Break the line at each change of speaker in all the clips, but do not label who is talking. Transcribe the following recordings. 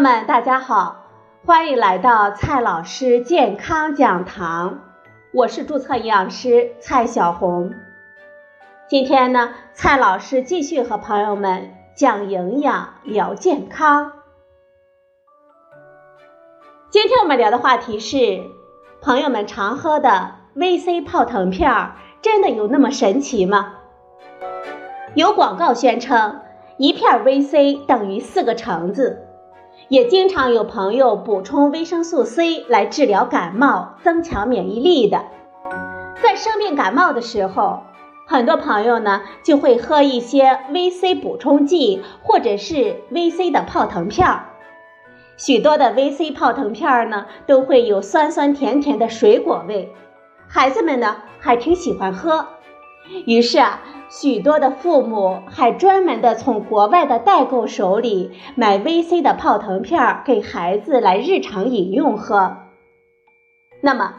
友们，大家好，欢迎来到蔡老师健康讲堂，我是注册营养师蔡小红。今天呢，蔡老师继续和朋友们讲营养、聊健康。今天我们聊的话题是，朋友们常喝的 VC 泡腾片，真的有那么神奇吗？有广告宣称，一片 VC 等于四个橙子。也经常有朋友补充维生素 C 来治疗感冒、增强免疫力的。在生病感冒的时候，很多朋友呢就会喝一些 VC 补充剂，或者是 VC 的泡腾片儿。许多的 VC 泡腾片儿呢都会有酸酸甜甜的水果味，孩子们呢还挺喜欢喝。于是啊。许多的父母还专门的从国外的代购手里买 VC 的泡腾片给孩子来日常饮用喝。那么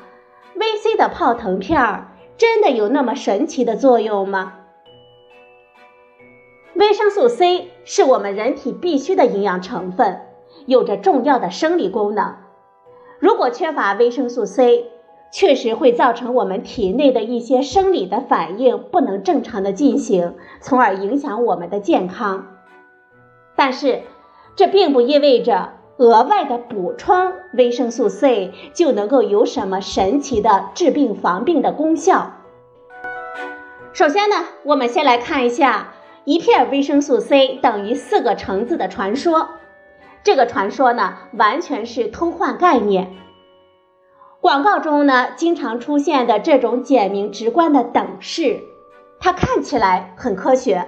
，VC 的泡腾片真的有那么神奇的作用吗？维生素 C 是我们人体必需的营养成分，有着重要的生理功能。如果缺乏维生素 C，确实会造成我们体内的一些生理的反应不能正常的进行，从而影响我们的健康。但是，这并不意味着额外的补充维生素 C 就能够有什么神奇的治病防病的功效。首先呢，我们先来看一下一片维生素 C 等于四个橙子的传说。这个传说呢，完全是偷换概念。广告中呢，经常出现的这种简明直观的等式，它看起来很科学，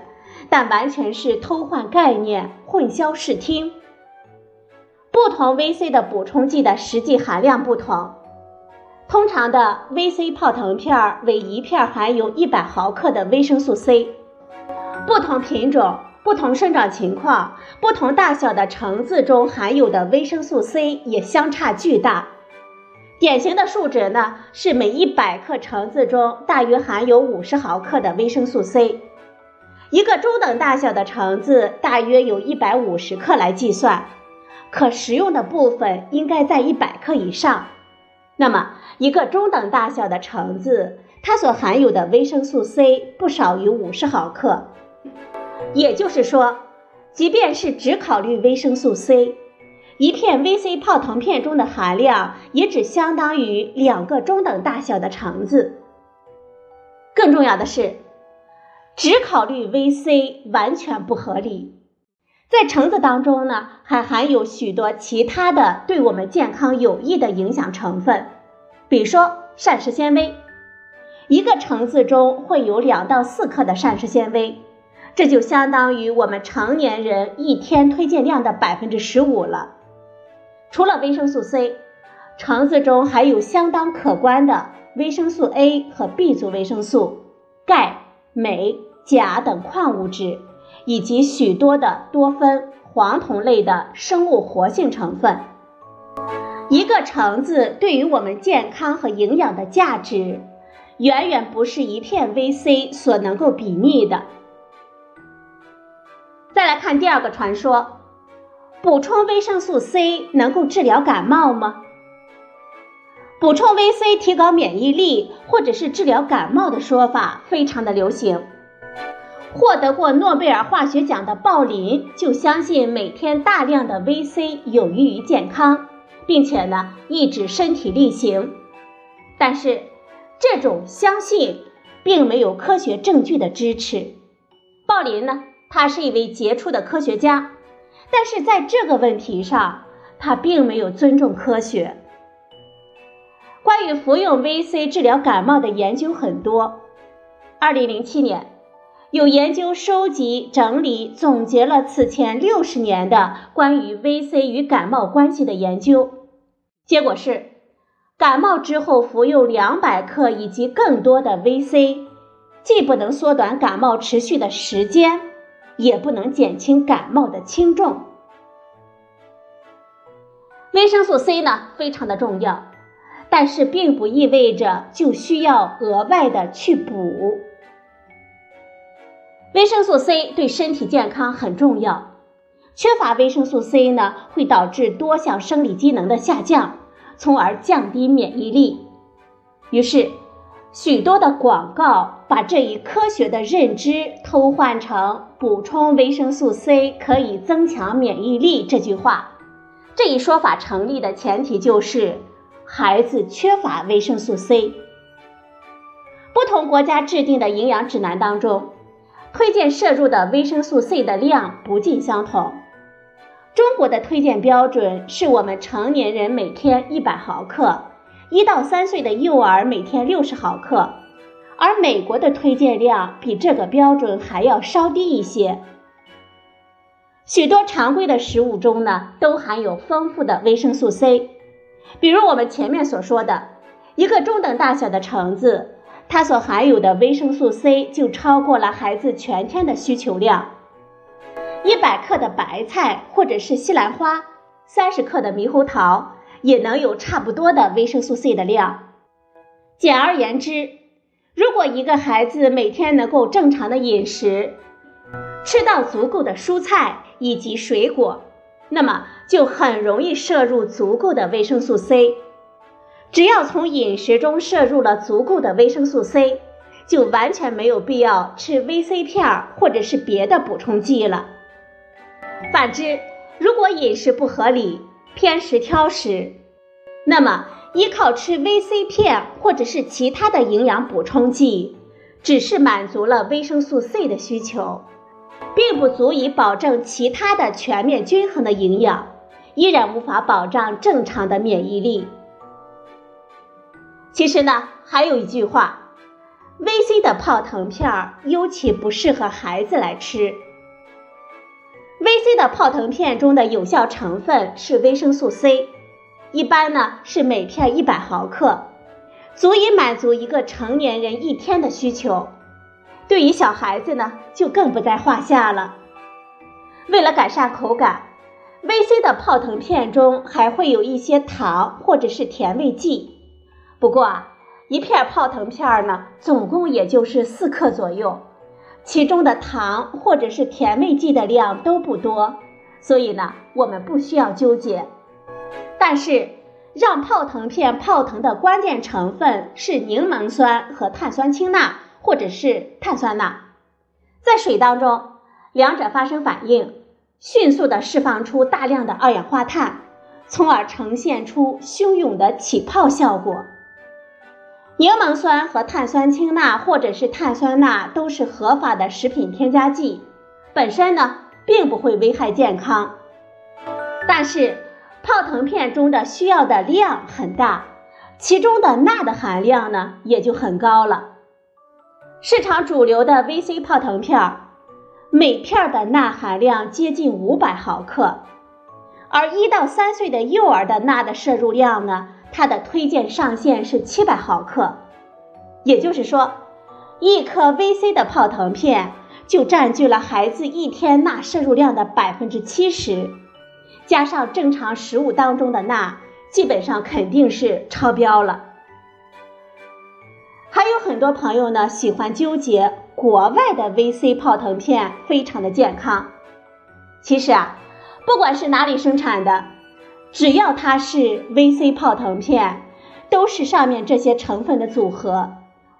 但完全是偷换概念、混淆视听。不同 VC 的补充剂的实际含量不同，通常的 VC 泡腾片为一片含有一百毫克的维生素 C，不同品种、不同生长情况、不同大小的橙子中含有的维生素 C 也相差巨大。典型的数值呢是每一百克橙子中大约含有五十毫克的维生素 C，一个中等大小的橙子大约有一百五十克来计算，可食用的部分应该在一百克以上。那么一个中等大小的橙子，它所含有的维生素 C 不少于五十毫克，也就是说，即便是只考虑维生素 C。一片 VC 泡腾片中的含量也只相当于两个中等大小的橙子。更重要的是，只考虑 VC 完全不合理。在橙子当中呢，还含有许多其他的对我们健康有益的影响成分，比如说膳食纤维。一个橙子中会有两到四克的膳食纤维，这就相当于我们成年人一天推荐量的百分之十五了。除了维生素 C，橙子中还有相当可观的维生素 A 和 B 族维生素、钙、镁、钾等矿物质，以及许多的多酚、黄酮类的生物活性成分。一个橙子对于我们健康和营养的价值，远远不是一片 VC 所能够比拟的。再来看第二个传说。补充维生素 C 能够治疗感冒吗？补充 VC 提高免疫力，或者是治疗感冒的说法非常的流行。获得过诺贝尔化学奖的鲍林就相信每天大量的 VC 有益于健康，并且呢一直身体力行。但是这种相信并没有科学证据的支持。鲍林呢，他是一位杰出的科学家。但是在这个问题上，他并没有尊重科学。关于服用 VC 治疗感冒的研究很多。二零零七年，有研究收集、整理、总结了此前六十年的关于 VC 与感冒关系的研究，结果是，感冒之后服用两百克以及更多的 VC，既不能缩短感冒持续的时间。也不能减轻感冒的轻重。维生素 C 呢，非常的重要，但是并不意味着就需要额外的去补。维生素 C 对身体健康很重要，缺乏维生素 C 呢，会导致多项生理机能的下降，从而降低免疫力。于是，许多的广告把这一科学的认知偷换成补充维生素 C 可以增强免疫力这句话。这一说法成立的前提就是孩子缺乏维生素 C。不同国家制定的营养指南当中，推荐摄入的维生素 C 的量不尽相同。中国的推荐标准是我们成年人每天一百毫克。一到三岁的幼儿每天六十毫克，而美国的推荐量比这个标准还要稍低一些。许多常规的食物中呢，都含有丰富的维生素 C，比如我们前面所说的，一个中等大小的橙子，它所含有的维生素 C 就超过了孩子全天的需求量。一百克的白菜或者是西兰花，三十克的猕猴桃。也能有差不多的维生素 C 的量。简而言之，如果一个孩子每天能够正常的饮食，吃到足够的蔬菜以及水果，那么就很容易摄入足够的维生素 C。只要从饮食中摄入了足够的维生素 C，就完全没有必要吃 VC 片或者是别的补充剂了。反之，如果饮食不合理，偏食挑食，那么依靠吃 VC 片或者是其他的营养补充剂，只是满足了维生素 C 的需求，并不足以保证其他的全面均衡的营养，依然无法保障正常的免疫力。其实呢，还有一句话，VC 的泡腾片尤其不适合孩子来吃。VC 的泡腾片中的有效成分是维生素 C，一般呢是每片一百毫克，足以满足一个成年人一天的需求。对于小孩子呢，就更不在话下了。为了改善口感，VC 的泡腾片中还会有一些糖或者是甜味剂。不过啊，一片泡腾片呢，总共也就是四克左右。其中的糖或者是甜味剂的量都不多，所以呢，我们不需要纠结。但是，让泡腾片泡腾的关键成分是柠檬酸和碳酸氢钠，或者是碳酸钠。在水当中，两者发生反应，迅速的释放出大量的二氧化碳，从而呈现出汹涌的起泡效果。柠檬酸和碳酸氢钠或者是碳酸钠都是合法的食品添加剂，本身呢并不会危害健康。但是泡腾片中的需要的量很大，其中的钠的含量呢也就很高了。市场主流的 VC 泡腾片，每片的钠含量接近五百毫克，而一到三岁的幼儿的钠的摄入量呢？它的推荐上限是七百毫克，也就是说，一颗 VC 的泡腾片就占据了孩子一天钠摄入量的百分之七十，加上正常食物当中的钠，基本上肯定是超标了。还有很多朋友呢喜欢纠结国外的 VC 泡腾片非常的健康，其实啊，不管是哪里生产的。只要它是 VC 泡腾片，都是上面这些成分的组合。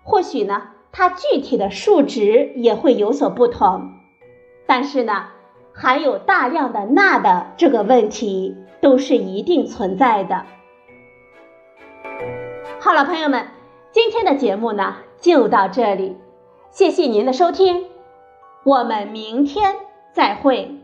或许呢，它具体的数值也会有所不同，但是呢，含有大量的钠的这个问题都是一定存在的。好了，朋友们，今天的节目呢就到这里，谢谢您的收听，我们明天再会。